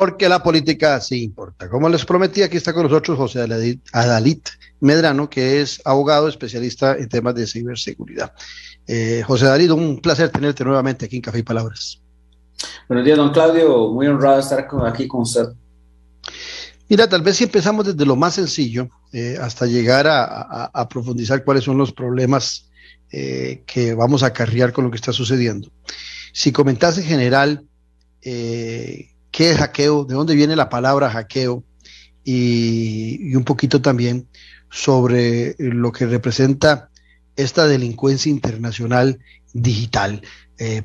Porque la política sí importa. Como les prometí, aquí está con nosotros José Adalit Medrano, que es abogado especialista en temas de ciberseguridad. Eh, José Adalit, un placer tenerte nuevamente aquí en Café y Palabras. Buenos días, don Claudio. Muy honrado de estar aquí con usted. Mira, tal vez si empezamos desde lo más sencillo eh, hasta llegar a, profundizar cuáles son los problemas eh, que vamos a acarrear con lo que está sucediendo. Si comentas en general eh, qué es hackeo, de dónde viene la palabra hackeo y, un poquito también sobre lo que representa esta delincuencia internacional digital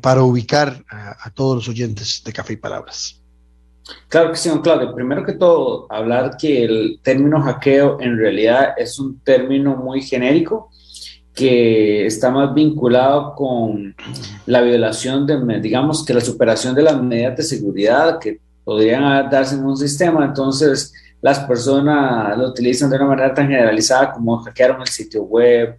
para ubicar a todos los oyentes de Café y Palabras. Claro que sí, don Claudio. Primero que todo, hablar que el término hackeo en realidad es un término muy genérico que está más vinculado con la violación de, digamos, que la superación de las medidas de seguridad que podrían darse en un sistema. Entonces, las personas lo utilizan de una manera tan generalizada como hackearon el sitio web,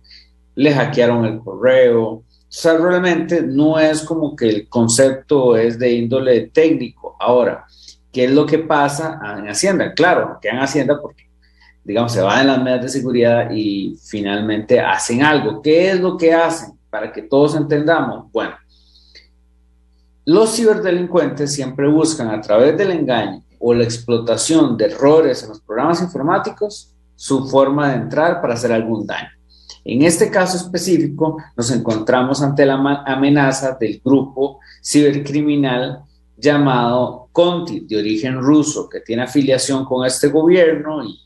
le hackearon el correo. O sea, realmente no es como que el concepto es de índole técnico. Ahora, ¿Qué es lo que pasa en Hacienda? Claro, que en Hacienda porque, digamos, se van en las medidas de seguridad y finalmente hacen algo. ¿Qué es lo que hacen? Para que todos entendamos. Bueno, los ciberdelincuentes siempre buscan a través del engaño o la explotación de errores en los programas informáticos su forma de entrar para hacer algún daño. En este caso específico, nos encontramos ante la amenaza del grupo cibercriminal llamado Conti, de origen ruso, que tiene afiliación con este gobierno y,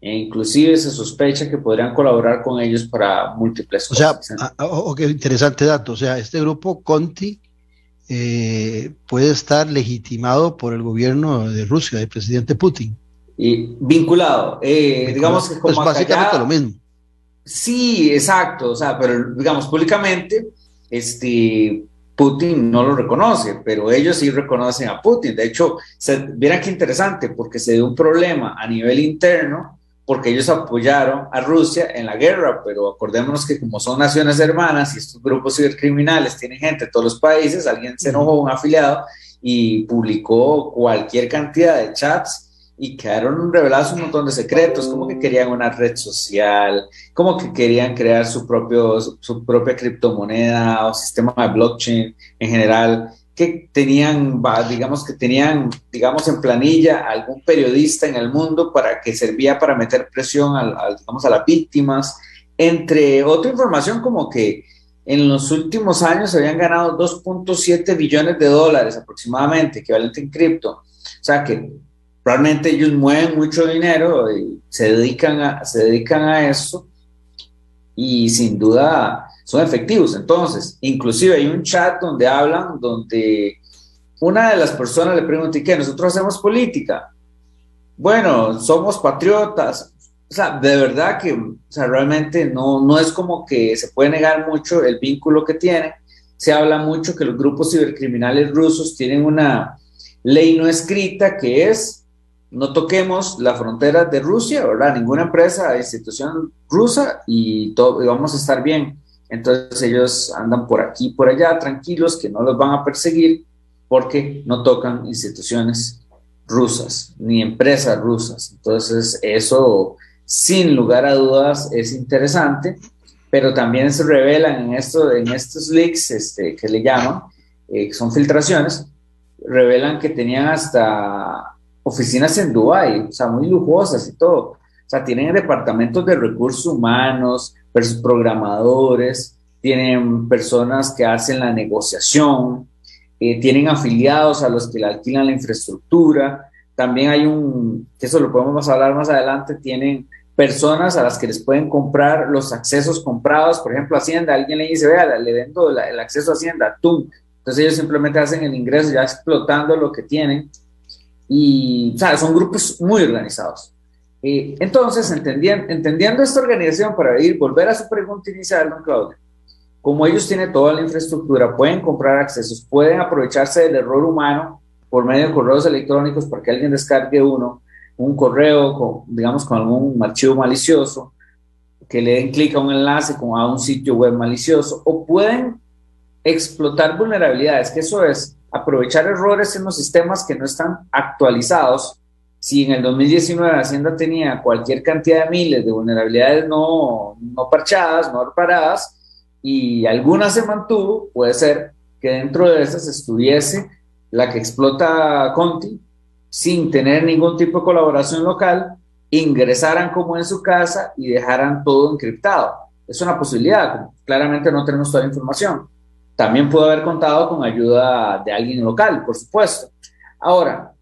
e inclusive se sospecha que podrían colaborar con ellos para múltiples cosas. O sea, ah, ah, oh, qué interesante dato. O sea, este grupo Conti eh, puede estar legitimado por el gobierno de Rusia, del presidente Putin. Y vinculado, eh, digamos que como pues básicamente lo mismo. Sí, exacto, o sea, pero digamos públicamente, este, Putin no lo reconoce, pero ellos sí reconocen a Putin. De hecho, se, qué interesante, porque se dio un problema a nivel interno, porque ellos apoyaron a Rusia en la guerra, pero acordémonos que como son naciones hermanas y estos grupos cibercriminales tienen gente de todos los países, alguien se enojó, un afiliado, y publicó cualquier cantidad de chats y quedaron revelados un montón de secretos, como que querían una red social, como que querían crear su, propio, su, propia criptomoneda o sistema de blockchain en general, que tenían, digamos que tenían, digamos en planilla algún periodista en el mundo para que servía para meter presión a, digamos, a las víctimas, entre otra información como que en los últimos años se habían ganado 2.7 billones de dólares aproximadamente, equivalente en cripto. O sea que realmente ellos mueven mucho dinero y se dedican a, se dedican a eso y sin duda son efectivos. Entonces, inclusive hay un chat donde hablan, donde una de las personas le pregunta, ¿y qué? Nosotros hacemos política. Bueno, somos patriotas. O sea, de verdad que o sea, realmente no, no es como que se puede negar mucho el vínculo que tiene. Se habla mucho que los grupos cibercriminales rusos tienen una ley no escrita que es no toquemos la frontera de Rusia, ¿verdad? Ninguna empresa, institución rusa y, todo, vamos a estar bien. Entonces ellos andan por aquí, por allá, tranquilos, que no los van a perseguir porque no tocan instituciones rusas ni empresas rusas. Entonces eso, sin lugar a dudas, es interesante, pero también se revelan en, esto, en estos leaks este, que le llaman, eh, que son filtraciones, revelan que tenían hasta oficinas en Dubái, o sea, muy lujosas y todo. O sea, tienen departamentos de recursos humanos, programadores, tienen personas que hacen la negociación, eh, tienen afiliados a los que le alquilan la infraestructura. También hay un, que eso lo podemos hablar más adelante, tienen personas a las que les pueden comprar los accesos comprados, por ejemplo, Hacienda, alguien le dice, vea, le vendo el acceso a Hacienda, tú. Entonces ellos simplemente hacen el ingreso ya explotando lo que tienen y, sea, son grupos muy organizados. Eh, entonces, entendiendo, entendiendo esta organización, para ir, volver a su pregunta inicial, don Claudio, como ellos tienen toda la infraestructura, pueden comprar accesos, pueden aprovecharse del error humano por medio de correos electrónicos para que alguien descargue uno, un correo, con, digamos, con algún archivo malicioso, que le den clic a un enlace con, a un sitio web malicioso, o pueden explotar vulnerabilidades, que eso es aprovechar errores en los sistemas que no están actualizados. Si en el 2019 Hacienda tenía cualquier cantidad de miles de vulnerabilidades no, no parchadas, no reparadas, y alguna se mantuvo, puede ser que dentro de esas estuviese la que explota Conti sin tener ningún tipo de colaboración local, ingresaran como en su casa y dejaran todo encriptado. Es una posibilidad, claramente no tenemos toda la información. También pudo haber contado con ayuda de alguien local, por supuesto. Ahora,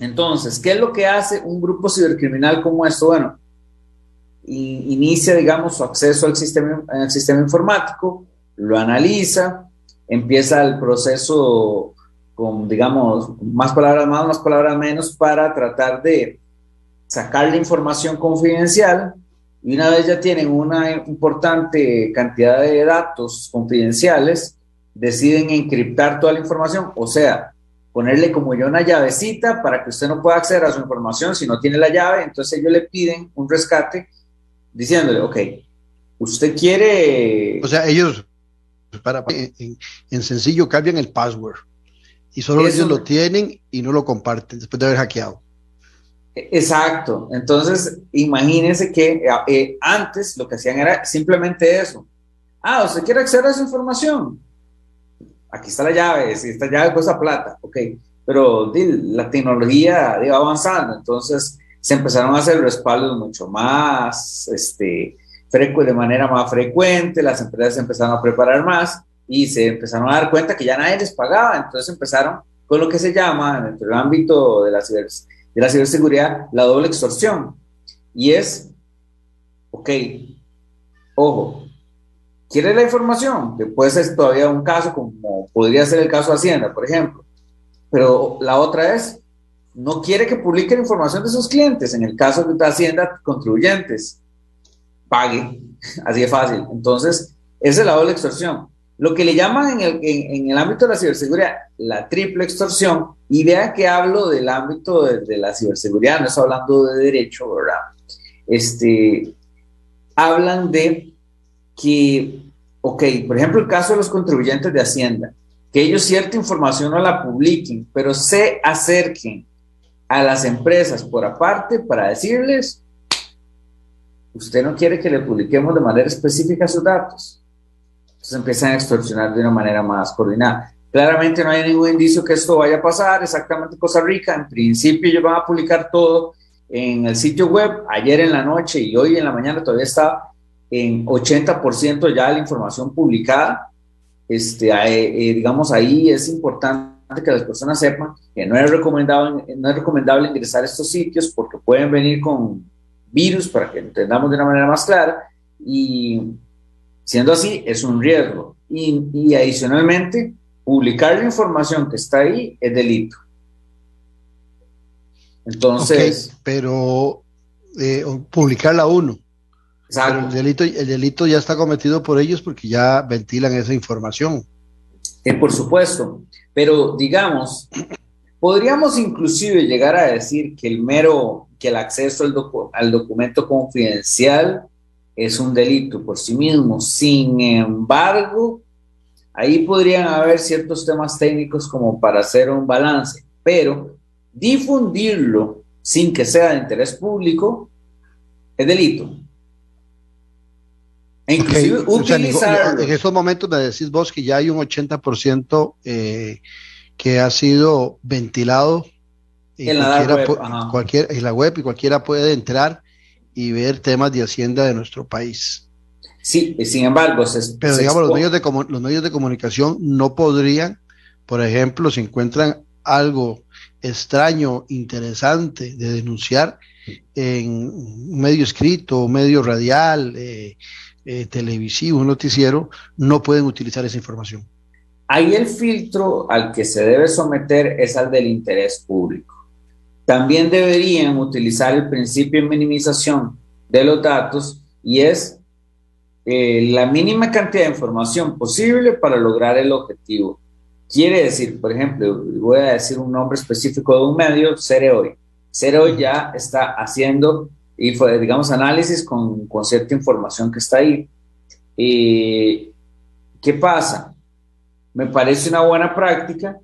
entonces, ¿qué es lo que hace un grupo cibercriminal como esto? Bueno, inicia, digamos, su acceso al sistema, al sistema informático, lo analiza, empieza el proceso con, digamos, más palabras más, más palabras menos, para tratar de sacar la información confidencial. Y una vez ya tienen una importante cantidad de datos confidenciales, deciden encriptar toda la información, o sea, ponerle como yo una llavecita para que usted no pueda acceder a su información si no tiene la llave, entonces ellos le piden un rescate diciéndole, ok, usted quiere... O sea, ellos, para, en, sencillo, cambian el password y solo ellos lo tienen y no lo comparten después de haber hackeado. Exacto. Entonces, imagínense que eh, eh, antes lo que hacían era simplemente eso. Ah, ¿usted quiere acceder a esa información? Aquí está la llave, si esta llave cuesta plata, ok. Pero la tecnología iba avanzando, entonces se empezaron a hacer respaldos mucho más, este, de manera más frecuente, las empresas empezaron a preparar más y se empezaron a dar cuenta que ya nadie les pagaba, entonces empezaron con lo que se llama, dentro del ámbito de la, ciber, de la ciberseguridad, la doble extorsión. Y es, ok, ojo, ¿quieres la información? Puede ser todavía un caso como podría ser el caso de Hacienda, por ejemplo. Pero la otra es, no quiere que publiquen información de sus clientes. En el caso de Hacienda, contribuyentes, pague, así de fácil. Entonces, esa es la doble extorsión. Lo que le llaman en el, en, el ámbito de la ciberseguridad la triple extorsión, y vean que hablo del ámbito de, la ciberseguridad, no estoy hablando de derecho, ¿verdad? Este, hablan de que, ok, por ejemplo, el caso de los contribuyentes de Hacienda, que ellos cierta información no la publiquen, pero se acerquen a las empresas por aparte para decirles, usted no quiere que le publiquemos de manera específica sus datos. Entonces empiezan a extorsionar de una manera más coordinada. Claramente no hay ningún indicio que esto vaya a pasar, exactamente Costa Rica, en principio ellos van a publicar todo en el sitio web, ayer en la noche y hoy en la mañana todavía está en 80% ya la información publicada. Este, eh, digamos, ahí es importante que las personas sepan que no es, recomendable, no es recomendable ingresar a estos sitios porque pueden venir con virus, para que entendamos de una manera más clara, y siendo así, es un riesgo. Y, adicionalmente, publicar la información que está ahí es delito. Entonces. pero eh, publicarla uno. el delito, el delito ya está cometido por ellos porque ya ventilan esa información. Eh, por supuesto. Pero digamos, podríamos inclusive llegar a decir que el mero, que el acceso al, documento confidencial es un delito por sí mismo. Sin embargo, ahí podrían haber ciertos temas técnicos como para hacer un balance, pero difundirlo sin que sea de interés público es delito. E inclusive en estos momentos me decís vos que ya hay un 80% eh, que ha sido ventilado en la, web, cualquier, en la web y cualquiera puede entrar y ver temas de Hacienda de nuestro país. Sí, sin embargo, pero digamos, los medios, de los medios de comunicación no podrían, por ejemplo, si encuentran algo extraño, interesante de denunciar en un medio escrito, medio radial, eh, eh, televisivo, un noticiero, no pueden utilizar esa información. Ahí el filtro al que se debe someter es al del interés público. También deberían utilizar el principio de minimización de los datos y es eh, la mínima cantidad de información posible para lograr el objetivo. Quiere decir, por ejemplo, voy a decir un nombre específico de un medio, Cereoy. Cereoy ya está haciendo y fue, digamos, análisis con, con cierta información que está ahí. ¿Qué pasa? Me parece una buena práctica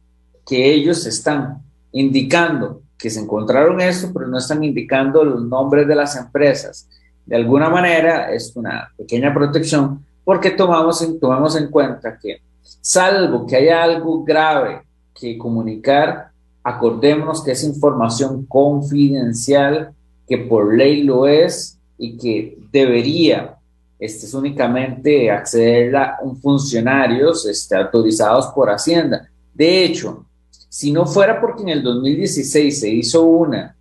que ellos están indicando que se encontraron esto, pero no están indicando los nombres de las empresas. De alguna manera es una pequeña protección porque tomamos en, tomamos en cuenta que salvo que haya algo grave que comunicar, acordémonos que es información confidencial, que por ley lo es y que debería este, es únicamente acceder a un funcionarios este, autorizados por Hacienda. De hecho, si no fuera porque en el 2016 se hizo una,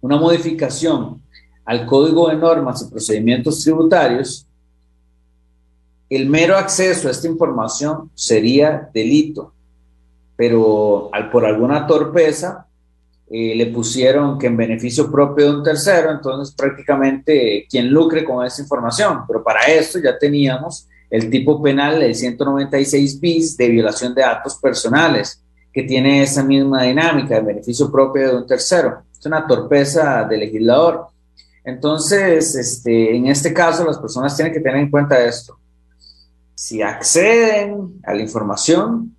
una modificación al Código de Normas y Procedimientos Tributarios, el mero acceso a esta información sería delito, pero al, por alguna torpeza eh, le pusieron que en beneficio propio de un tercero, entonces prácticamente quien lucre con esa información, pero para esto ya teníamos el tipo penal del 196 bis de violación de datos personales, que tiene esa misma dinámica de beneficio propio de un tercero. Es una torpeza del legislador. Entonces, este, en este caso, las personas tienen que tener en cuenta esto. Si acceden a la información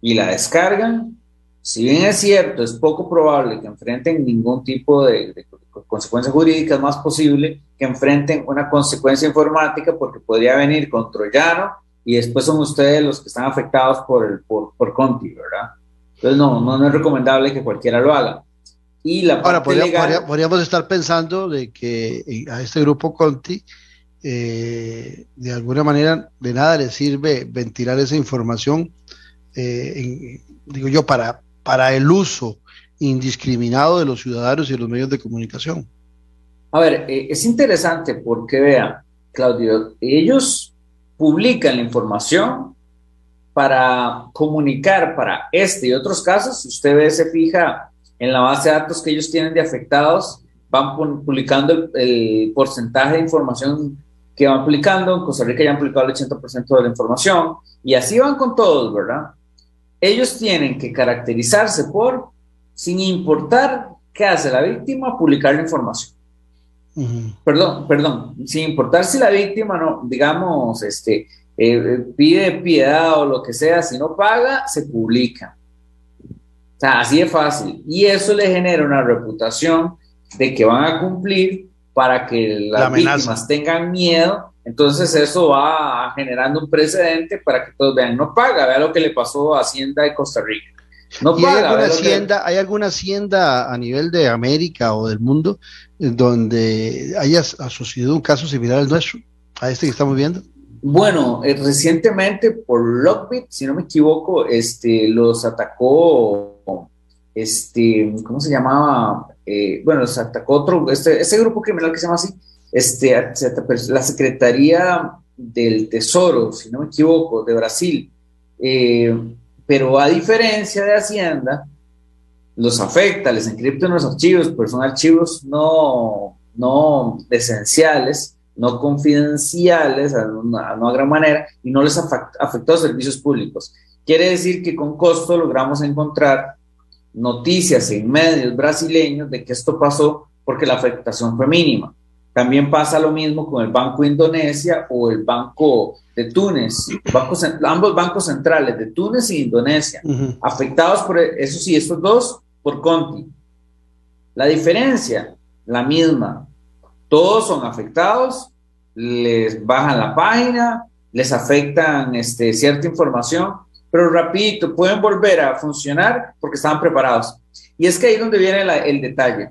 y la descargan, si bien es cierto, es poco probable que enfrenten ningún tipo de, consecuencias jurídicas, más posible que enfrenten una consecuencia informática porque podría venir con Troyano y después son ustedes los que están afectados por, el, por, por Conti, ¿verdad? Entonces no, no, es recomendable que cualquiera lo haga. Y la Ahora, podríamos estar pensando de que a este grupo Conti, eh, de alguna manera, de nada le sirve ventilar esa información, eh, digo yo, para, para el uso indiscriminado de los ciudadanos y de los medios de comunicación. A ver, eh, es interesante porque vean, Claudio, ellos publican la información para comunicar para este y otros casos. Si usted ve, se fija en la base de datos que ellos tienen de afectados, van publicando el, el porcentaje de información que van publicando. En Costa Rica ya han publicado el 80% de la información y así van con todos, ¿verdad? ellos tienen que caracterizarse por, sin importar qué hace la víctima, publicar la información. Perdón, perdón, sin importar si la víctima no, digamos, este, eh, pide piedad o lo que sea, si no paga, se publica. O sea, así de fácil. Y eso le genera una reputación de que van a cumplir para que las víctimas tengan miedo entonces eso va generando un precedente para que todos vean, no paga, vea lo que le pasó a Hacienda de Costa Rica. No hay alguna, hacienda, ¿Hay alguna hacienda a nivel de América o del mundo donde haya sucedido un caso similar al nuestro, a este que estamos viendo? Bueno, eh, recientemente por Lockbit, si no me equivoco, este, los atacó, este, ¿cómo se llamaba? Eh, bueno, los atacó otro, este, ese grupo criminal que se llama así, este, la Secretaría del Tesoro, si no me equivoco, de Brasil. Eh, pero a diferencia de Hacienda, los afecta, les encriptan los archivos, pero son archivos no, no esenciales, no confidenciales, a una, a gran manera, y no les afectó a servicios públicos. Quiere decir que con costo logramos encontrar noticias en medios brasileños de que esto pasó porque la afectación fue mínima. También pasa lo mismo con el Banco Indonesia o el Banco de Túnez, ambos bancos centrales de Túnez y Indonesia, afectados por, eso sí, estos dos por Conti. La diferencia, la misma, todos son afectados, les bajan la página, les afectan este, cierta información, pero rapidito pueden volver a funcionar porque estaban preparados. Y es que ahí es donde viene el detalle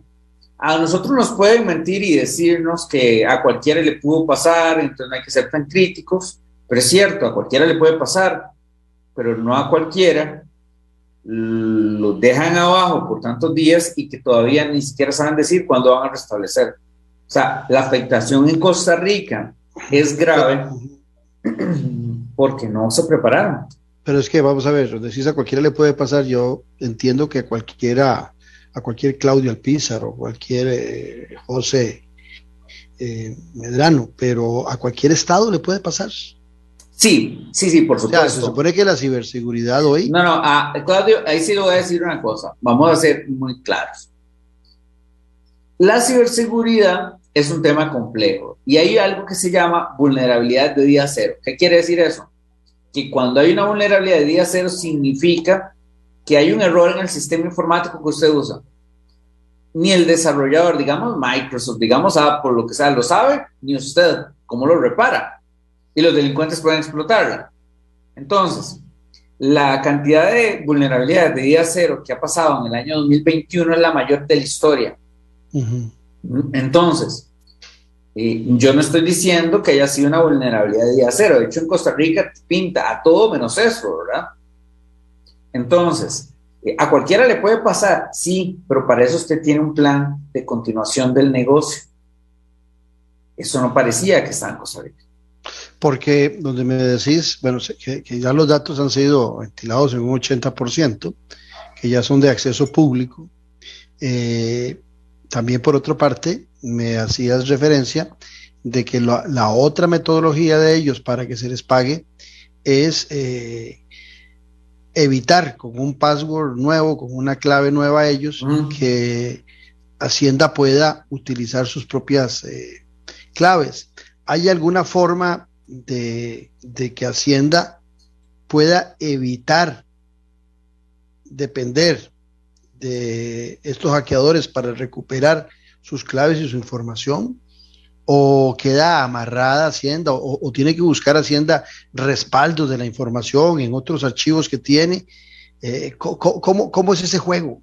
a nosotros nos pueden mentir y decirnos que a cualquiera le pudo pasar, entonces no hay que ser tan críticos, pero es cierto, a cualquiera le puede pasar, pero no a cualquiera. Lo dejan abajo por tantos días y que todavía ni siquiera saben decir cuándo van a restablecer. O sea, la afectación en Costa Rica es grave porque no se prepararon. Pero es que vamos a ver, decís a cualquiera le puede pasar, yo entiendo que a cualquiera a cualquier Claudio Alpizar o cualquier eh, José eh, Medrano, pero a cualquier estado le puede pasar. Sí, sí, sí, por supuesto. se supone que la ciberseguridad hoy. No, no, Claudio, ahí sí le voy a decir una cosa. Vamos a ser muy claros. La ciberseguridad es un tema complejo y hay algo que se llama vulnerabilidad de día cero. ¿Qué quiere decir eso? que cuando hay una vulnerabilidad de día cero significa que hay un error en el sistema informático que usted usa. Ni el desarrollador, digamos Microsoft, digamos por lo que sea, lo sabe, ni usted cómo lo repara. Y los delincuentes pueden explotarla. Entonces, la cantidad de vulnerabilidades de día cero que ha pasado en el año 2021 es la mayor de la historia. Entonces, eh, yo no estoy diciendo que haya sido una vulnerabilidad de día cero. De hecho, en Costa Rica pinta a todo menos eso, ¿verdad? Entonces, eh, a cualquiera le puede pasar, sí, pero para eso usted tiene un plan de continuación del negocio. Eso no parecía que estaba en Costa. Porque donde me decís, bueno, que, ya los datos han sido ventilados en un 80%, que ya son de acceso público. Eh, también por otra parte, me hacías referencia de que la, otra metodología de ellos para que se les pague es eh, evitar con un password nuevo, con una clave nueva a ellos, que Hacienda pueda utilizar sus propias eh, claves. ¿Hay alguna forma de, de, que Hacienda pueda evitar depender de estos hackeadores para recuperar sus claves y su información? ¿O queda amarrada Hacienda o, tiene que buscar Hacienda respaldos de la información en otros archivos que tiene? Eh, ¿cómo, es ese juego?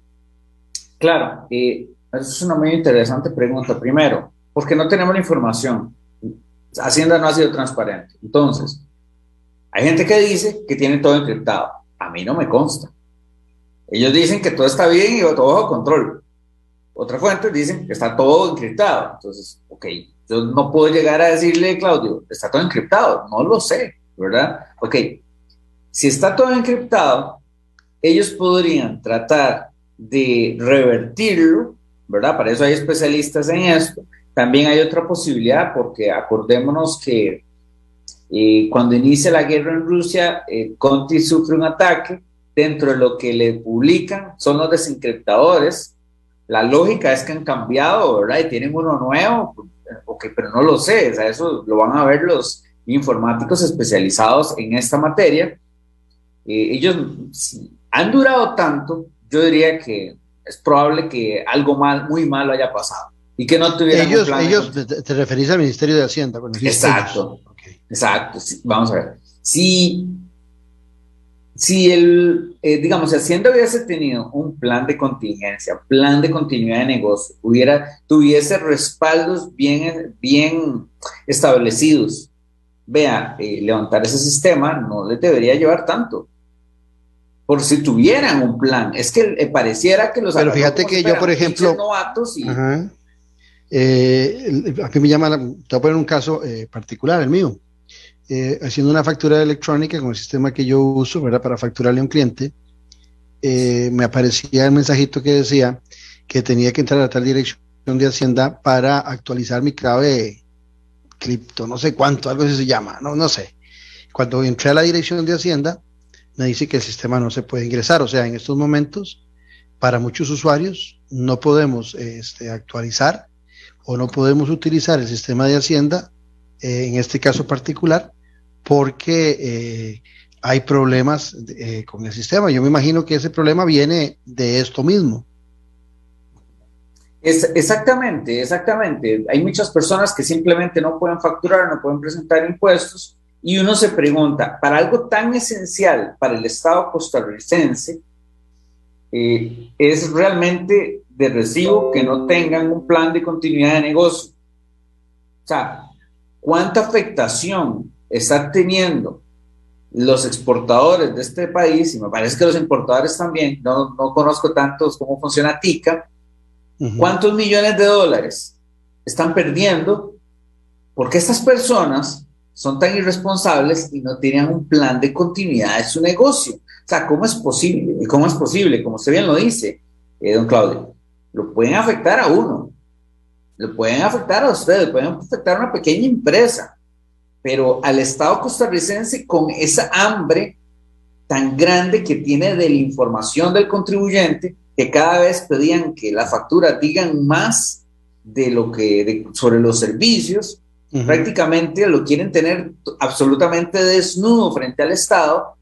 Claro, eh, es una muy interesante pregunta. Primero, porque no tenemos la información. Hacienda no ha sido transparente. Entonces, hay gente que dice que tiene todo encriptado. A mí no me consta. Ellos dicen que todo está bien y todo bajo control. Otra fuente dicen que está todo encriptado. Entonces, ok, yo no puedo llegar a decirle, Claudio, está todo encriptado. No lo sé, ¿verdad? Ok, si está todo encriptado, ellos podrían tratar de revertirlo, ¿verdad? Para eso hay especialistas en esto. También hay otra posibilidad, porque acordémonos que eh, cuando inicia la guerra en Rusia, eh, Conti sufre un ataque dentro de lo que le publican son los desencriptadores. La lógica es que han cambiado, ¿verdad? Y tienen uno nuevo, ok, pero no lo sé, o sea, eso lo van a ver los informáticos especializados en esta materia. Eh, ellos han durado tanto, yo diría que es probable que algo mal, muy malo haya pasado y que no tuvieran ellos, ellos te, referís al Ministerio de Hacienda. exacto, exacto. vamos a ver. Si si el, eh, digamos, si Hacienda hubiese tenido un plan de contingencia, plan de continuidad de negocio, hubiera, tuviese respaldos bien, bien establecidos, vea, eh, levantar ese sistema no le debería llevar tanto. Por si tuvieran un plan, es que eh, pareciera que los... Pero fíjate que yo, por ejemplo... Novatos y, a mí me llama, te voy a poner un caso particular, el mío. Eh, haciendo una factura electrónica con el sistema que yo uso, ¿verdad? Para facturarle a un cliente, eh, me aparecía el mensajito que decía que tenía que entrar a tal dirección de Hacienda para actualizar mi clave cripto, no sé cuánto, algo así se llama, no, no sé. Cuando entré a la dirección de Hacienda, me dice que el sistema no se puede ingresar. O sea, en estos momentos, para muchos usuarios, no podemos este, actualizar o no podemos utilizar el sistema de Hacienda, eh, en este caso particular, porque eh, hay problemas eh, con el sistema. Yo me imagino que ese problema viene de esto mismo. Es, exactamente, exactamente. Hay muchas personas que simplemente no pueden facturar, no pueden presentar impuestos y uno se pregunta, para algo tan esencial para el Estado costarricense, eh, es realmente de recibo que no tengan un plan de continuidad de negocio. O sea, ¿cuánta afectación están teniendo los exportadores de este país, y me parece que los importadores también, no, no conozco tantos cómo funciona TICA, ¿cuántos millones de dólares están perdiendo? Porque estas personas son tan irresponsables y no tienen un plan de continuidad de su negocio. O sea, ¿cómo es posible? ¿Y cómo es posible? Como usted bien lo dice, eh, don Claudio, lo pueden afectar a uno, lo pueden afectar a ustedes, pueden afectar a una pequeña empresa, pero al Estado costarricense con esa hambre tan grande que tiene de la información del contribuyente, que cada vez pedían que la factura digan más de lo que sobre los servicios, Prácticamente lo quieren tener absolutamente desnudo frente al Estado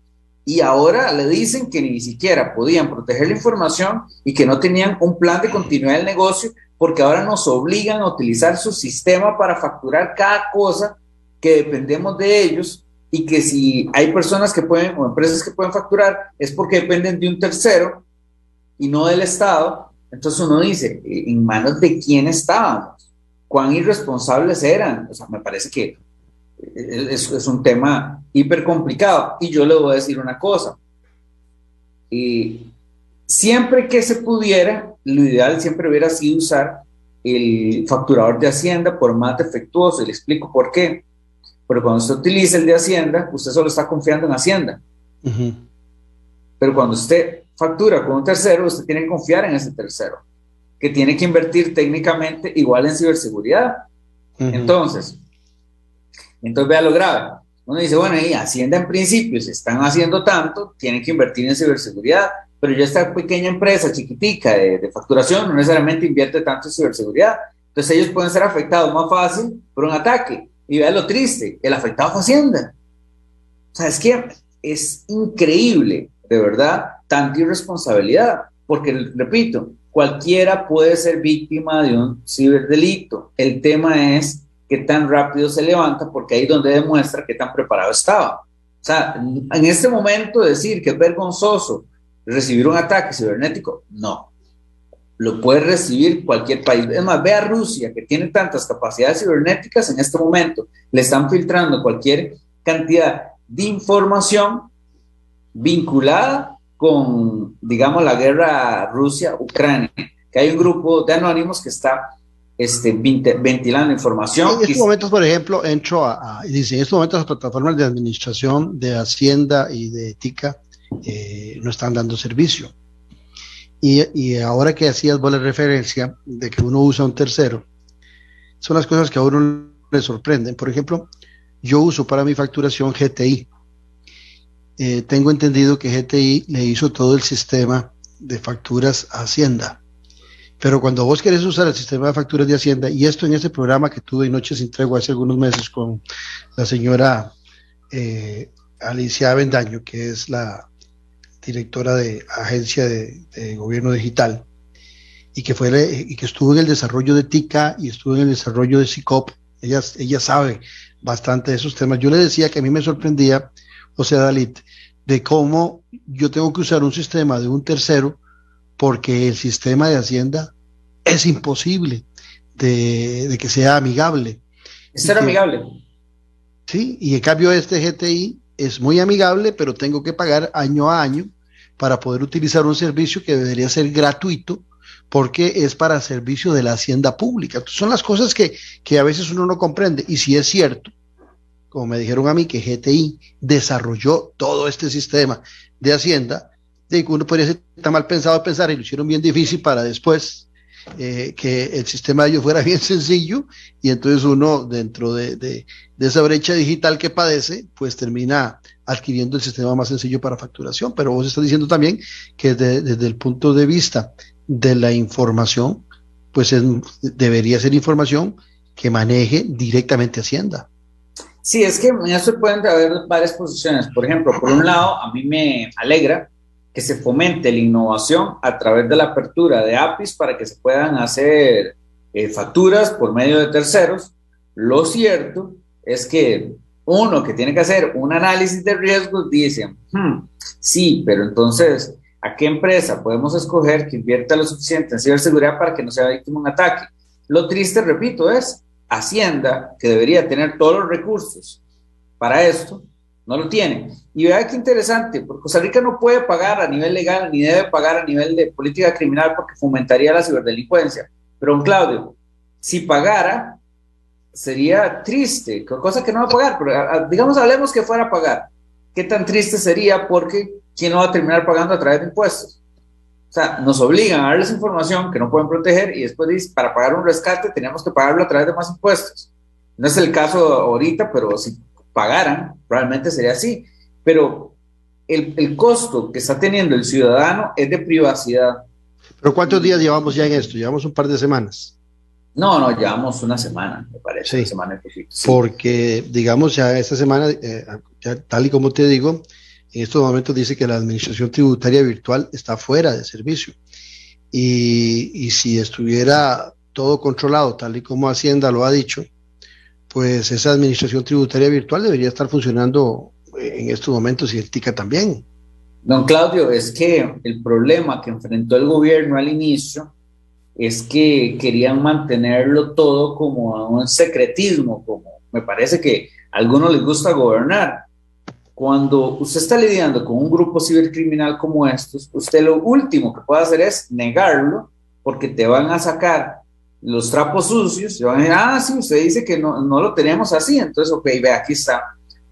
y ahora le dicen que ni siquiera podían proteger la información y que no tenían un plan de continuidad del negocio porque ahora nos obligan a utilizar su sistema para facturar cada cosa que dependemos de ellos y que si hay personas que pueden o empresas que pueden facturar es porque dependen de un tercero y no del Estado. Entonces uno dice, ¿en manos de quién estábamos? ¿Cuán irresponsables eran? O sea, me parece que es, es un tema hiper complicado. Y yo le voy a decir una cosa. Y siempre que se pudiera, lo ideal siempre hubiera sido usar el facturador de Hacienda por más defectuoso. Le explico por qué. Pero cuando usted utiliza el de Hacienda, usted solo está confiando en Hacienda. Pero cuando usted factura con un tercero, usted tiene que confiar en ese tercero, que tiene que invertir técnicamente igual en ciberseguridad. Entonces, entonces vea lo grave. Uno dice, bueno, y Hacienda en principio, se están haciendo tanto, tienen que invertir en ciberseguridad, pero ya esta pequeña empresa chiquitica de, facturación no necesariamente invierte tanto en ciberseguridad. Entonces ellos pueden ser afectados más fácil por un ataque. Y vea lo triste, el afectado fue Hacienda. O sea, es que es increíble, de verdad, tanta irresponsabilidad, porque, repito, cualquiera puede ser víctima de un ciberdelito. El tema es qué tan rápido se levanta, porque ahí es donde demuestra qué tan preparado estaba. O sea, en este momento decir que es vergonzoso recibir un ataque cibernético, no. Lo puede recibir cualquier país. Es más, ve a Rusia, que tiene tantas capacidades cibernéticas en este momento, le están filtrando cualquier cantidad de información vinculada con, digamos, la guerra Rusia-Ucrania, que hay un grupo de anónimos que está este, ventilando información. En estos momentos, por ejemplo, entro a, dice, en estos momentos las plataformas de administración de Hacienda y de Ética eh, no están dando servicio. Y, ahora que hacías vos la referencia de que uno usa un tercero, son las cosas que a uno le sorprenden. Por ejemplo, yo uso para mi facturación GTI. Eh, tengo entendido que GTI le hizo todo el sistema de facturas a Hacienda pero cuando vos querés usar el sistema de facturas de Hacienda, y esto en ese programa que tuve en Noches sin Tregua hace algunos meses con la señora eh, Alicia Avendaño, que es la directora de Agencia de, Gobierno Digital, y que, fue, y que estuvo en el desarrollo de TICA y estuvo en el desarrollo de SICOP, ella, ella sabe bastante de esos temas. Yo le decía que a mí me sorprendía, o sea, Dalit, de cómo yo tengo que usar un sistema de un tercero porque el sistema de Hacienda es imposible de, que sea amigable. Es ser amigable. Sí, y en cambio este GTI es muy amigable, pero tengo que pagar año a año para poder utilizar un servicio que debería ser gratuito porque es para servicio de la hacienda pública. son las cosas que, que a veces uno no comprende. Y si es cierto, como me dijeron a mí, que GTI desarrolló todo este sistema de hacienda, de uno podría ser tan mal pensado pensar y lo hicieron bien difícil para después eh, que el sistema de ellos fuera bien sencillo y entonces uno dentro de, de, esa brecha digital que padece, pues termina adquiriendo el sistema más sencillo para facturación. Pero vos estás diciendo también que desde el punto de vista de la información, pues debería ser información que maneje directamente Hacienda. Sí, es que en eso pueden haber varias posiciones. Por ejemplo, por un lado, a mí me alegra que se fomente la innovación a través de la apertura de APIs para que se puedan hacer eh, facturas por medio de terceros. Lo cierto es que uno que tiene que hacer un análisis de riesgos dice, hmm, sí, pero entonces, ¿a qué empresa podemos escoger que invierta lo suficiente en ciberseguridad para que no sea víctima de un ataque? Lo triste, repito, es Hacienda, que debería tener todos los recursos para esto, no lo tiene. Y vea qué interesante, porque Costa Rica no puede pagar a nivel legal ni debe pagar a nivel de política criminal porque fomentaría la ciberdelincuencia. Pero, don Claudio, si pagara, sería triste, cosa que no va a pagar, pero digamos, hablemos que fuera a pagar. ¿Qué tan triste sería? Porque ¿quién no va a terminar pagando a través de impuestos? O sea, nos obligan a darles información que no pueden proteger y después para pagar un rescate tenemos que pagarlo a través de más impuestos. No es el caso ahorita, pero si pagaran, probablemente sería así. Pero el, el, costo que está teniendo el ciudadano es de privacidad. ¿Pero cuántos días llevamos ya en esto? Llevamos un par de semanas. No, no, llevamos una semana, me parece, Sí. una semana sí. porque, digamos, ya esta semana, eh, ya tal y como te digo, en estos momentos dice que la administración tributaria virtual está fuera de servicio. Y, y si estuviera todo controlado, tal y como Hacienda lo ha dicho, pues esa administración tributaria virtual debería estar funcionando eh, en estos momentos y el TICA también. Don Claudio, es que el problema que enfrentó el gobierno al inicio es que querían mantenerlo todo como un secretismo, como me parece que a algunos les gusta gobernar. Cuando usted está lidiando con un grupo cibercriminal como estos, usted lo último que puede hacer es negarlo, porque te van a sacar los trapos sucios, y van a decir, ah, sí, usted dice que no, no lo tenemos así, entonces, ok, ve, aquí está.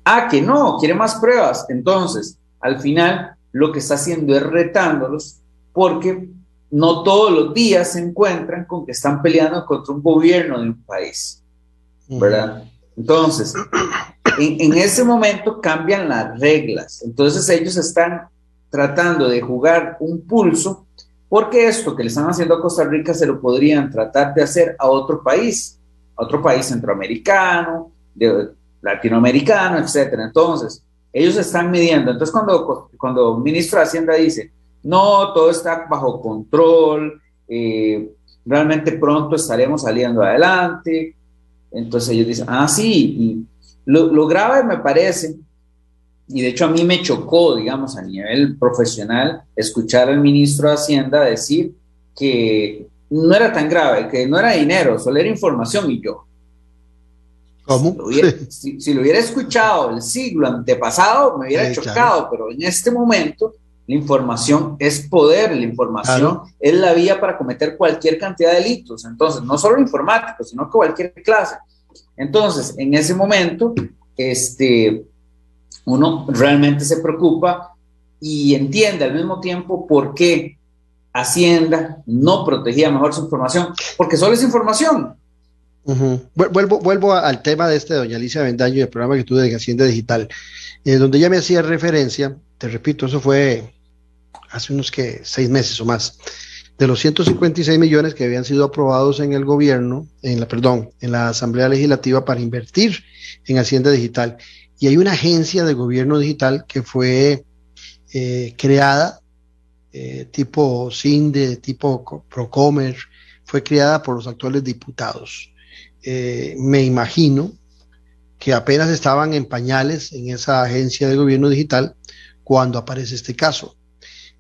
Ah, que no, quiere más pruebas. Entonces, al final, lo que está haciendo es retándolos, porque no todos los días se encuentran con que están peleando contra un gobierno de un país, ¿verdad? Entonces, en, en ese momento cambian las reglas. Entonces ellos están tratando de jugar un pulso, porque esto que le están haciendo a Costa Rica se lo podrían tratar de hacer a otro país, a otro país centroamericano, latinoamericano, etcétera. Entonces, ellos están midiendo. Entonces, cuando, cuando el ministro de Hacienda dice, no, todo está bajo control, eh, realmente pronto estaremos saliendo adelante, entonces ellos dicen, ah, sí, y lo, grave me parece, y de hecho a mí me chocó, digamos, a nivel profesional, escuchar al ministro de Hacienda decir que no era tan grave, que no era dinero, solo era información y yo. ¿Cómo? Si lo hubiera, si, si lo hubiera escuchado el siglo antepasado, me hubiera Sí, chocado, claro. pero en este momento la información es poder, la información Claro. es la vía para cometer cualquier cantidad de delitos. Entonces, no solo informáticos, sino que cualquier clase. Entonces, en ese momento, este, uno realmente se preocupa y entiende al mismo tiempo por qué Hacienda no protegía mejor su información, porque solo es información. Vuelvo, vuelvo al tema de este doña Alicia Bendaño y el programa que tuve de Hacienda Digital, eh, donde ella me hacía referencia, te repito, eso fue hace unos que seis meses o más, de los 156 millones que habían sido aprobados en el gobierno, en la, perdón, en la Asamblea Legislativa para invertir en Hacienda Digital. Y hay una agencia de gobierno digital que fue eh, creada, eh, tipo CINDE, tipo Co- Procomer, fue creada por los actuales diputados. Eh, me imagino que apenas estaban en pañales en esa agencia de gobierno digital cuando aparece este caso.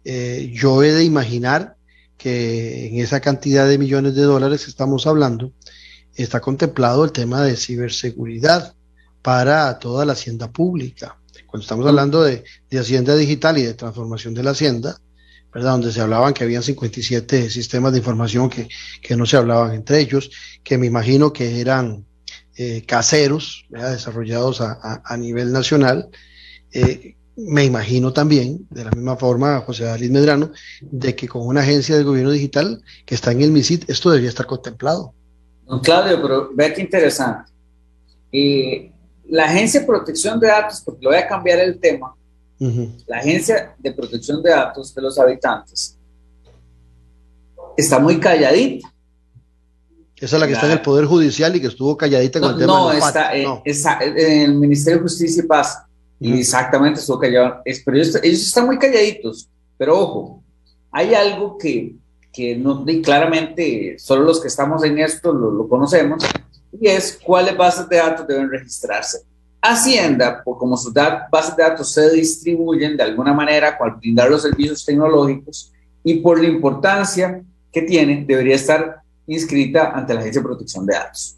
Yo he de imaginar que en esa cantidad de millones de dólares que estamos hablando está contemplado el tema de ciberseguridad para toda la hacienda pública. Cuando estamos hablando de, de hacienda digital y de transformación de la hacienda, ¿verdad? Donde se hablaban que habían 57 sistemas de información que, que no se hablaban entre ellos, que me imagino que eran eh, caseros, ¿verdad? desarrollados a, a, a nivel nacional. Eh, me imagino también, de la misma forma, José David Medrano, de que con una agencia de gobierno digital que está en el MISIT, esto debería estar contemplado. Don Claudio, pero vea qué interesante. Eh, la Agencia de Protección de Datos, porque le voy a cambiar el tema, Uh -huh. la Agencia de Protección de Datos de los Habitantes está muy calladita. Esa es la que la, está en el Poder Judicial y que estuvo calladita con no, el tema no, de los está, no. está, en el Ministerio de Justicia y Paz. Uh -huh. Y exactamente estuvo callado. Es, pero ellos, ellos, están muy calladitos. Pero ojo, hay algo que, que no, y claramente solo los que estamos en esto lo, lo conocemos, y es cuáles bases de datos deben registrarse. Hacienda, por como sus bases de datos se distribuyen de alguna manera al brindar los servicios tecnológicos y por la importancia que tiene, debería estar inscrita ante la Agencia de Protección de Datos.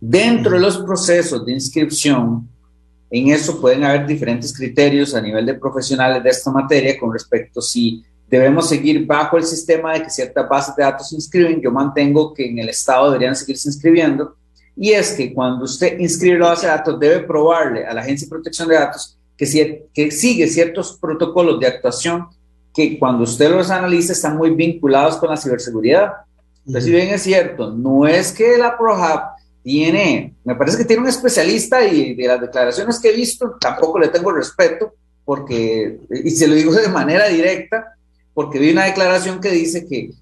Dentro de los procesos de inscripción, en eso pueden haber diferentes criterios a nivel de profesionales de esta materia con respecto a si debemos seguir bajo el sistema de que ciertas bases de datos se inscriben. Yo mantengo que en el Estado deberían seguirse inscribiendo. Y es que cuando usted inscribe la base de datos, debe probarle a la Agencia de Protección de Datos que, si, que sigue ciertos protocolos de actuación que cuando usted los analiza están muy vinculados con la ciberseguridad. Entonces, si bien es cierto, no es que la ProHub tiene, me parece que tiene un especialista y de las declaraciones que he visto, tampoco le tengo respeto, porque, y se lo digo de manera directa, porque vi una declaración que dice que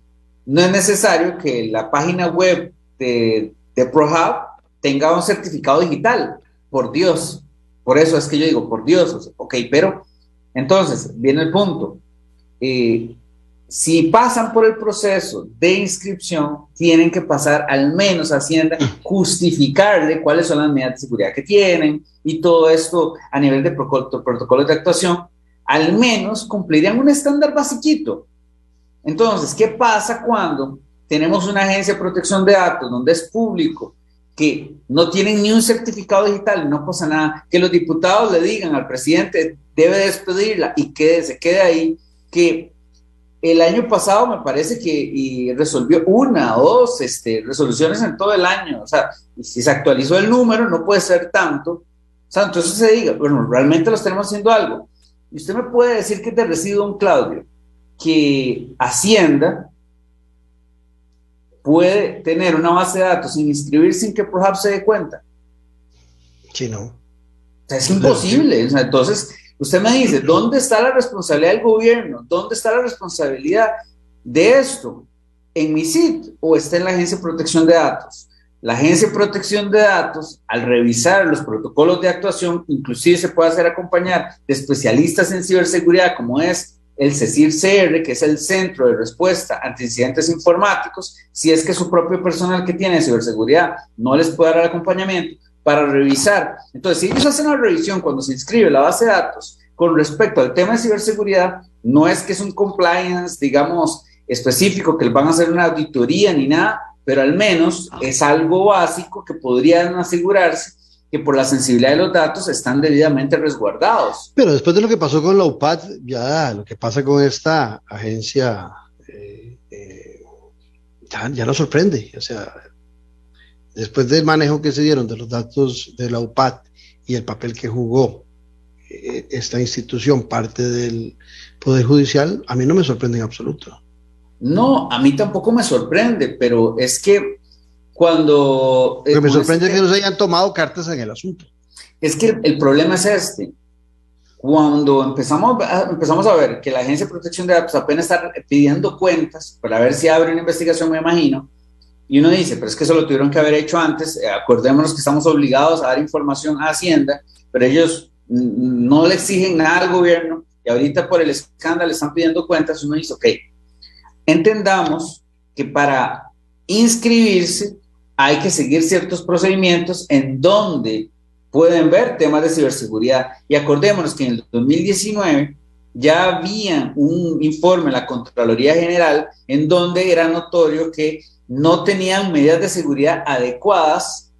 no es necesario que la página web de, de ProHub tenga un certificado digital, por Dios. Por eso es que yo digo, por Dios, ok, pero entonces viene el punto. Eh, si pasan por el proceso de inscripción, tienen que pasar al menos a Hacienda, justificarle cuáles son las medidas de seguridad que tienen y todo esto a nivel de protocolos de actuación, al menos cumplirían un estándar basiquito. Entonces, ¿qué pasa cuando tenemos una agencia de protección de datos donde es público, que no tienen ni un certificado digital, no pasa nada, que los diputados le digan al presidente, debe despedirla y que se quede ahí, que el año pasado me parece que resolvió una o dos este, resoluciones en todo el año, o sea, si se actualizó el número no puede ser tanto, o sea, entonces se diga, bueno, realmente lo tenemos haciendo algo. Y usted me puede decir que te recibe un Claudio, que Hacienda puede tener una base de datos sin inscribir sin que ProHub se dé cuenta. Sí, no. es imposible. entonces, usted me dice, ¿dónde está la responsabilidad del gobierno? ¿Dónde está la responsabilidad de esto? ¿En mi sitio o está en la Agencia de Protección de Datos? La Agencia de Protección de Datos, al revisar los protocolos de actuación, inclusive se puede hacer acompañar de especialistas en ciberseguridad, como es el CECIR-CR, que es el Centro de Respuesta ante Incidentes Informáticos, si es que su propio personal que tiene ciberseguridad no les puede dar acompañamiento para revisar. Entonces, si ellos hacen una revisión cuando se inscribe la base de datos con respecto al tema de ciberseguridad, no es que es un compliance, digamos, específico, que les van a hacer una auditoría ni nada, pero al menos es algo básico que podrían asegurarse que por la sensibilidad de los datos están debidamente resguardados. Pero después de lo que pasó con la UPAD, ya lo que pasa con esta agencia eh, eh, ya, ya nos sorprende. O sea, después del manejo que se dieron de los datos de la UPAD y el papel que jugó eh, esta institución, parte del Poder Judicial, a mí no me sorprende en absoluto. No, a mí tampoco me sorprende, pero es que cuando... Lo que me sorprende es que no se hayan tomado cartas en el asunto. Es que el, problema es este. Cuando empezamos a, empezamos a ver que la Agencia de Protección de Datos apenas está pidiendo cuentas para ver si abre una investigación, me imagino, y uno dice, pero es que eso lo tuvieron que haber hecho antes, eh, acordémonos que estamos obligados a dar información a Hacienda, pero ellos no le exigen nada al gobierno y ahorita por el escándalo están pidiendo cuentas, uno dice, ok, entendamos que para inscribirse hay que seguir ciertos procedimientos en donde pueden ver temas de ciberseguridad. Y acordémonos que en el 2019 ya había un informe en la Contraloría General en donde era notorio que no tenían medidas de seguridad adecuadas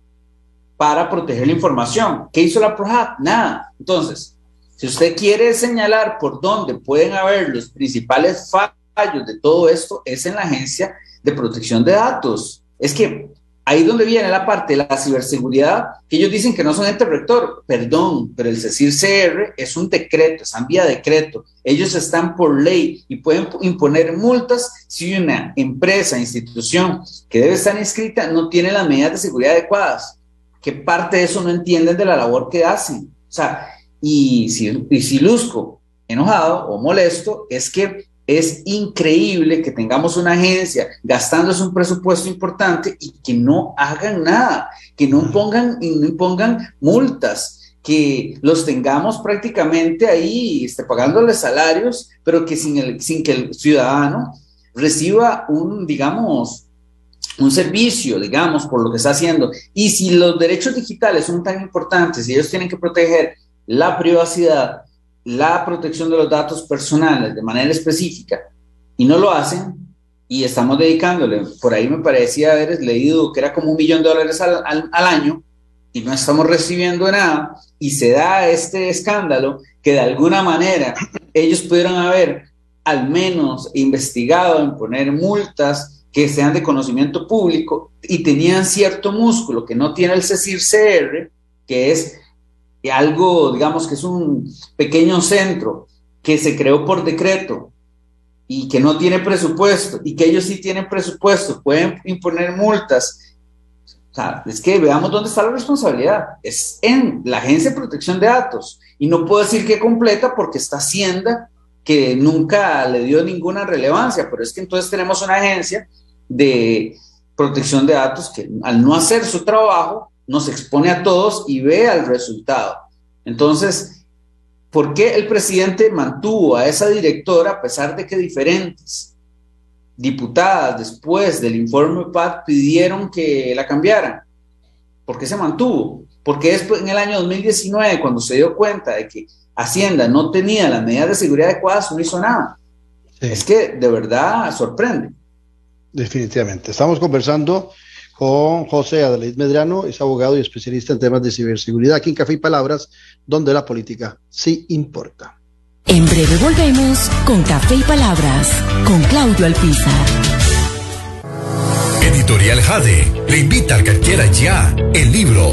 para proteger la información. ¿Qué hizo la ProHab? Nada. Entonces, si usted quiere señalar por dónde pueden haber los principales fallos de todo esto, es en la Agencia de Protección de Datos. Es que ahí donde viene la parte de la ciberseguridad, que ellos dicen que no son ente rector, perdón, pero el CECIR-CR es un decreto, es en vía decreto. Ellos están por ley y pueden imponer multas si una empresa, institución que debe estar inscrita no tiene las medidas de seguridad adecuadas. ¿Qué parte de eso no entienden de la labor que hacen? O sea, y si, y si luzco enojado o molesto, es que es increíble que tengamos una agencia gastándose un presupuesto importante y que no hagan nada, que no pongan, no impongan multas, que los tengamos prácticamente ahí este, pagándoles salarios, pero que sin, el, sin que el ciudadano reciba un, digamos, un servicio, digamos, por lo que está haciendo. Y si los derechos digitales son tan importantes y ellos tienen que proteger la privacidad, la protección de los datos personales de manera específica y no lo hacen y estamos dedicándole, por ahí me parecía haber leído que era como un millón de dólares al, año y no estamos recibiendo nada y se da este escándalo que de alguna manera ellos pudieran haber al menos investigado en poner multas que sean de conocimiento público y tenían cierto músculo que no tiene el CECIR-CR, que es algo, digamos que es un pequeño centro que se creó por decreto y que no tiene presupuesto y que ellos sí tienen presupuesto, pueden imponer multas. O es que veamos dónde está la responsabilidad. Es en la Agencia de Protección de Datos. Y no puedo decir que completa porque está Hacienda, que nunca le dio ninguna relevancia, pero es que entonces tenemos una agencia de protección de datos que al no hacer su trabajo nos expone a todos y vea el resultado. Entonces, ¿por qué el presidente mantuvo a esa directora a pesar de que diferentes diputadas después del informe PAD pidieron que la cambiaran? ¿Por qué se mantuvo? Porque después en el año 2019, cuando se dio cuenta de que Hacienda no tenía las medidas de seguridad adecuadas, no hizo nada. Es que de verdad sorprende. Definitivamente. Estamos conversando con José Adelaide Medrano, es abogado y especialista en temas de ciberseguridad aquí en Café y Palabras, donde la política sí importa. En breve volvemos con Café y Palabras, con Claudio Alpizar. Editorial Jade le invita a que adquiera ya el libro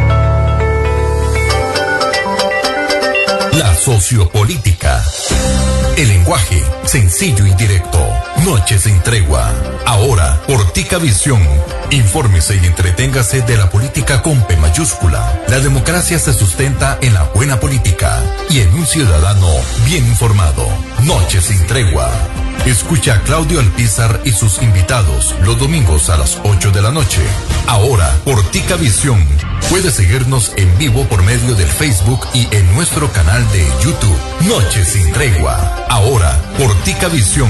La sociopolítica. El lenguaje sencillo y directo. Noches sin tregua. Ahora, por Tica Visión. Infórmese y entreténgase de la política con P mayúscula. La democracia se sustenta en la buena política y en un ciudadano bien informado. Noches sin tregua. Escucha a Claudio Alpizar y sus invitados los domingos a las 8 de la noche. Ahora, por Tica Visión. Puedes seguirnos en vivo por medio del Facebook y en nuestro canal de YouTube. Noche sin tregua. Ahora, por Tica Visión.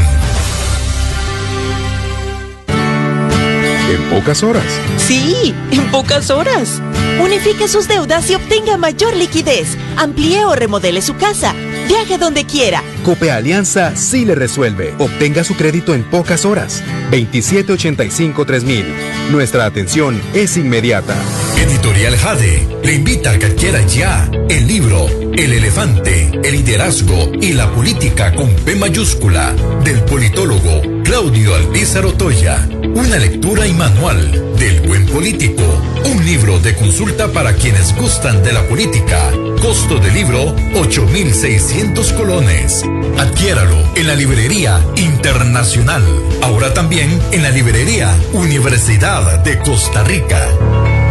En pocas horas. Sí, en pocas horas. Unifique sus deudas y obtenga mayor liquidez. Amplíe o remodele su casa. Viaje donde quiera. Cope Alianza sí le resuelve. Obtenga su crédito en pocas horas. 2785-3000. Nuestra atención es inmediata. Editorial Jade le invita a que adquiera ya el libro El elefante, el liderazgo y la política con P mayúscula del politólogo Claudio Alpizar Otoya. Una lectura y manual del buen político. Un libro de consulta para quienes gustan de la política. Costo del libro 8,600 colones. Adquiéralo en la librería internacional. Ahora también en la librería Universidad de Costa Rica.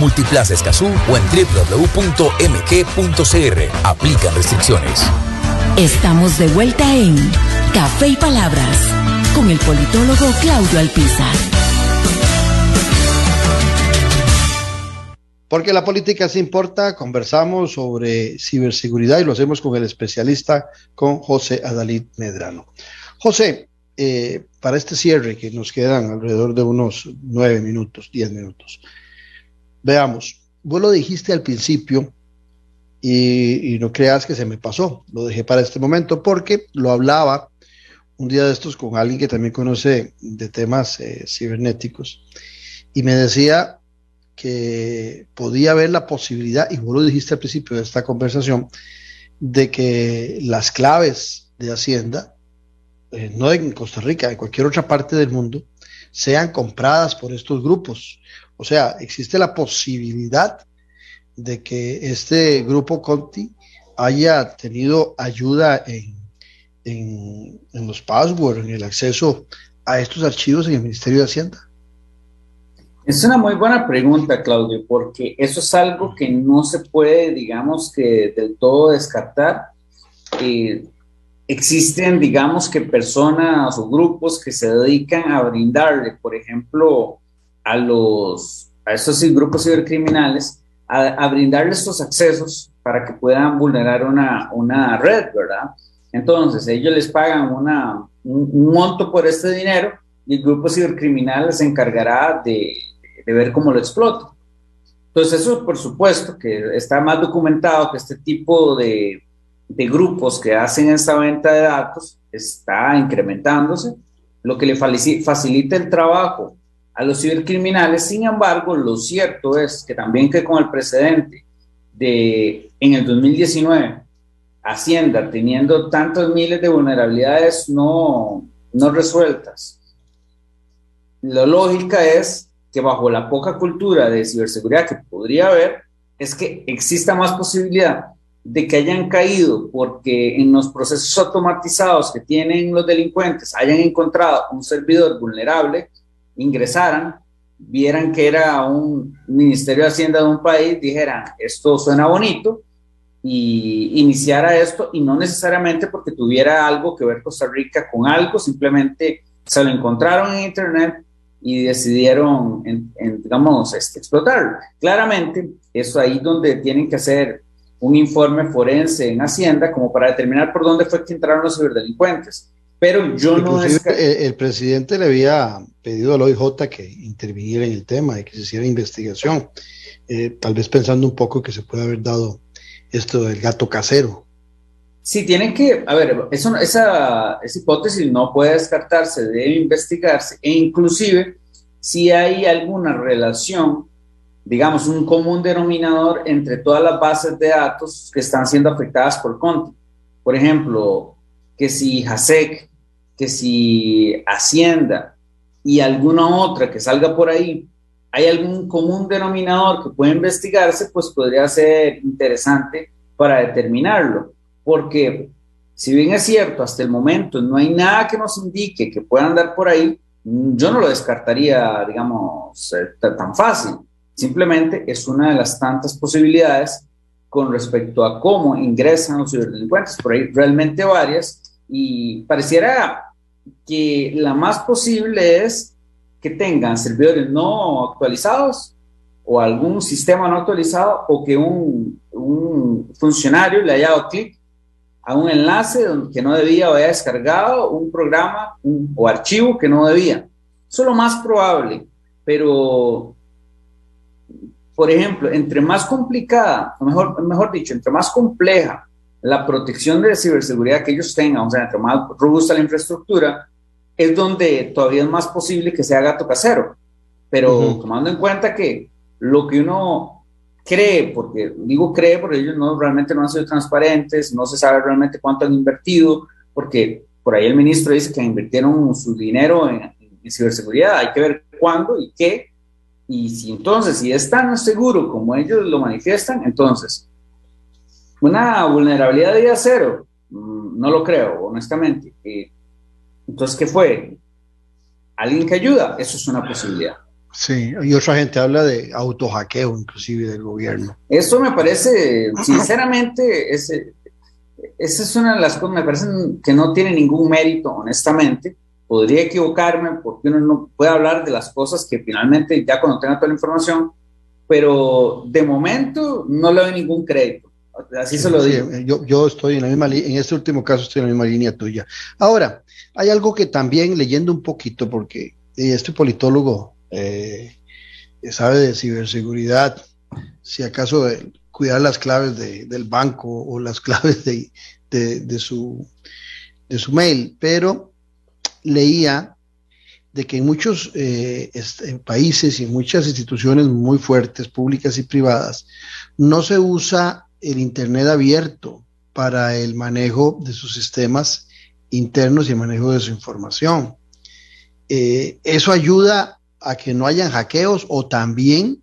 Multiplaza Escazú o en www.mg.cr. Aplican restricciones. Estamos de vuelta en Café y Palabras con el politólogo Claudio Alpizar. Porque la política se importa, conversamos sobre ciberseguridad y lo hacemos con el especialista, con José Adalid Medrano. José, eh, para este cierre, que nos quedan alrededor de unos nueve minutos, diez minutos, Veamos, vos lo dijiste al principio y, no creas que se me pasó, lo dejé para este momento porque lo hablaba un día de estos con alguien que también conoce de temas eh, cibernéticos y me decía que podía haber la posibilidad, y vos lo dijiste al principio de esta conversación, de que las claves de Hacienda, eh, no en Costa Rica, en cualquier otra parte del mundo, sean compradas por estos grupos o sea, existe la posibilidad de que este grupo Conti haya tenido ayuda en, en, los passwords, en el acceso a estos archivos en el Ministerio de Hacienda. Es una muy buena pregunta, Claudio, porque eso es algo que no se puede, digamos, que del todo descartar. Eh, existen, digamos, que personas o grupos que se dedican a brindarle, por ejemplo, a los a estos grupos cibercriminales a, brindarles estos accesos para que puedan vulnerar una, una red, ¿verdad? Entonces, ellos les pagan una, un, monto por este dinero y el grupo cibercriminal se encargará de, de ver cómo lo explota. Entonces eso por supuesto que está más documentado que este tipo de, de grupos que hacen esta venta de datos está incrementándose, lo que le facilita el trabajo a los cibercriminales. Sin embargo, lo cierto es que también que con el precedente de en el 2019, Hacienda teniendo tantos miles de vulnerabilidades no, no resueltas, la lógica es que bajo la poca cultura de ciberseguridad que podría haber, es que exista más posibilidad de que hayan caído porque en los procesos automatizados que tienen los delincuentes hayan encontrado un servidor vulnerable, ingresaran, vieran que era un Ministerio de Hacienda de un país, dijeran, esto suena bonito, y iniciara esto, y no necesariamente porque tuviera algo que ver Costa Rica con algo, simplemente se lo encontraron en Internet y decidieron, digamos, este, explotarlo. Claramente, eso ahí donde tienen que hacer un informe forense en Hacienda como para determinar por dónde fue que entraron los ciberdelincuentes. Pero yo no es el, presidente le había pedido al OIJ que interviniera en el tema y que se hiciera investigación, eh, tal vez pensando un poco que se puede haber dado esto del gato casero. Sí, tienen que, a ver, eso, esa, esa hipótesis no puede descartarse, debe investigarse e inclusive si hay alguna relación, digamos, un común denominador entre todas las bases de datos que están siendo afectadas por Conti. Por ejemplo, que si JASEC, que si Hacienda y alguna otra que salga por ahí, hay algún común denominador que puede investigarse, pues podría ser interesante para determinarlo porque si bien es cierto, hasta el momento no hay nada que nos indique que puedan andar por ahí, yo no lo descartaría, digamos, tan fácil. Simplemente es una de las tantas posibilidades con respecto a cómo ingresan los ciberdelincuentes, por ahí realmente varias, y pareciera que la más posible es que tengan servidores no actualizados o algún sistema no actualizado o que un, un funcionario le haya dado clic a un enlace que no debía o haya descargado un programa o archivo que no debía. Eso es lo más probable, pero, por ejemplo, entre más complicada, mejor, mejor dicho, entre más compleja la protección de ciberseguridad que ellos tengan, o sea, entre más robusta la infraestructura, es donde todavía es más posible que sea gato casero. Pero tomando en cuenta que lo que uno cree, porque digo cree porque ellos no realmente no han sido transparentes, no se sabe realmente cuánto han invertido, porque por ahí el ministro dice que invirtieron su dinero en, ciberseguridad, hay que ver cuándo y qué, y si entonces, si es tan seguro como ellos lo manifiestan, entonces, una vulnerabilidad de día cero, mm, no lo creo, honestamente. Eh, entonces, ¿qué fue? ¿Alguien que ayuda? Eso es una posibilidad. Sí, y otra gente habla de autohackeo inclusive del gobierno. Eso me parece, sinceramente, ese, esa es una de las cosas, me parece que no tiene ningún mérito, honestamente. Podría equivocarme porque uno no puede hablar de las cosas que finalmente ya cuando tenga toda la información, pero de momento no le doy ningún crédito. Así se lo digo. yo, yo estoy en la misma en este último caso estoy en la misma línea tuya. Ahora, hay algo que también leyendo un poquito, porque este politólogo eh, sabe de ciberseguridad, si acaso de cuidar las claves del banco o las claves de, de, su, de su mail, pero leía de que en muchos eh, países y en muchas instituciones muy fuertes, públicas y privadas, no se usa el Internet abierto para el manejo de sus sistemas internos y el manejo de su información. Eh, eso ayuda a que no hayan hackeos o también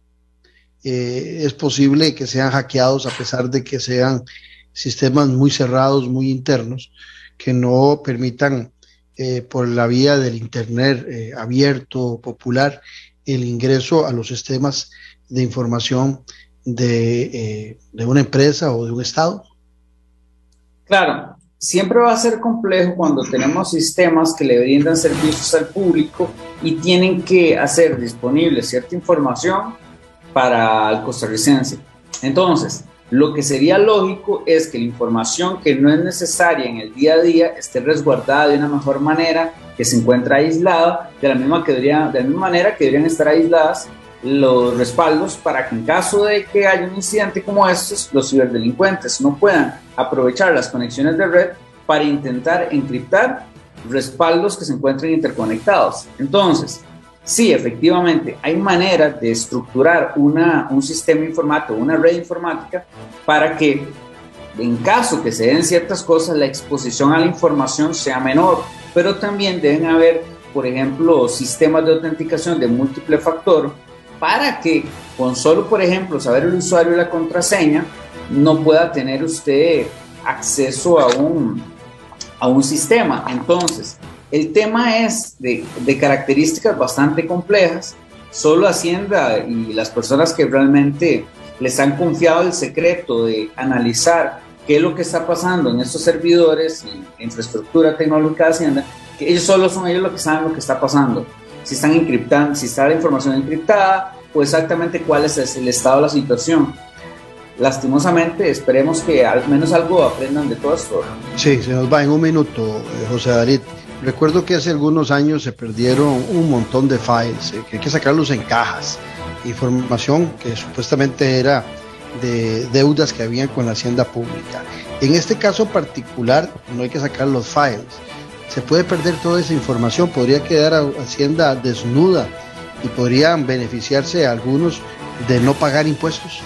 eh, es posible que sean hackeados a pesar de que sean sistemas muy cerrados, muy internos, que no permitan eh, por la vía del Internet abierto, popular, el ingreso a los sistemas de información de, de una empresa o de un Estado. Claro, Siempre va a ser complejo cuando tenemos sistemas que le brindan servicios al público y tienen que hacer disponible cierta información para el costarricense. Entonces, lo que sería lógico es que la información que no es necesaria en el día a día esté resguardada de una mejor manera, que se encuentra aislada, de la misma, que debería, de la misma manera que deberían estar aisladas los respaldos para que en caso de que haya un incidente como estos, los ciberdelincuentes no puedan aprovechar las conexiones de red para intentar encriptar respaldos que se encuentren interconectados. Entonces, sí, efectivamente, hay maneras de estructurar una, un sistema informático, una red informática, para que en caso que se den ciertas cosas, la exposición a la información sea menor, pero también deben haber, por ejemplo, sistemas de autenticación de múltiple factor para que con solo, por ejemplo, saber el usuario y la contraseña, no pueda tener usted acceso a un, a un sistema. Entonces, el tema es de, de características bastante complejas. Solo Hacienda y las personas que realmente les han confiado el secreto de analizar qué es lo que está pasando en estos servidores y infraestructura tecnológica de Hacienda, que ellos solo son ellos los que saben lo que está pasando si están encriptando, si está la información encriptada o exactamente cuál es el estado de la situación. Lastimosamente, esperemos que al menos algo aprendan de todo esto. Sí, se nos va en un minuto, eh, José David. Recuerdo que hace algunos años se perdieron un montón de files, eh, que hay que sacarlos en cajas. Información que supuestamente era de deudas que habían con la hacienda pública. En este caso particular no hay que sacar los files, se puede perder toda esa información, podría quedar Hacienda desnuda y podrían beneficiarse algunos de no pagar impuestos.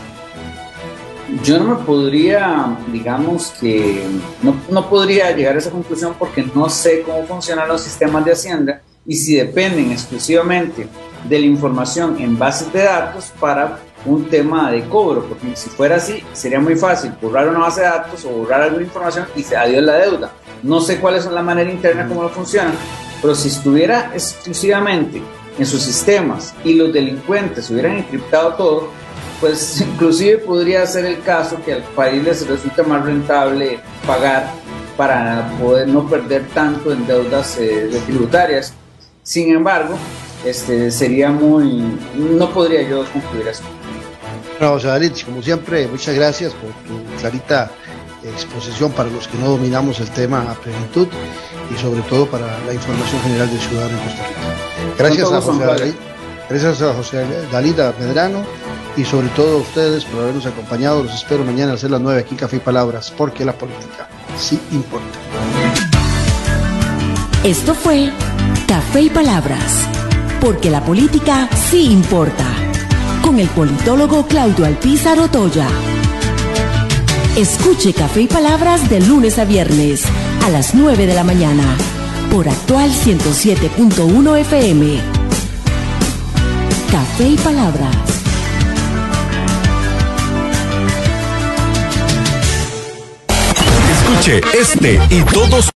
Yo no me podría, digamos que, no, no podría llegar a esa conclusión porque no sé cómo funcionan los sistemas de Hacienda y si dependen exclusivamente de la información en bases de datos para un tema de cobro, porque si fuera así, sería muy fácil borrar una base de datos o borrar alguna información y se adiós la deuda. No sé cuál es la manera interna, cómo lo funcionan, pero si estuviera exclusivamente en sus sistemas y los delincuentes hubieran encriptado todo, pues inclusive podría ser el caso que al país les resulte más rentable pagar para poder no perder tanto en deudas eh, tributarias. Sin embargo, este, sería muy... no podría yo concluir eso. No, David, como siempre, muchas gracias por tu clarita exposición para los que no dominamos el tema a plenitud y sobre todo para la información general del ciudadano en Costa Rica. Gracias a José David, gracias a José Dalida Medrano y sobre todo a ustedes por habernos acompañado. Los espero mañana a las 9 aquí en Café y Palabras, porque la política sí importa. Esto fue Café y Palabras, porque la política sí importa con el politólogo Claudio Alpizar Otoya. Escuche Café y Palabras de lunes a viernes a las 9 de la mañana por actual 107.1 FM. Café y Palabras. Escuche este y todos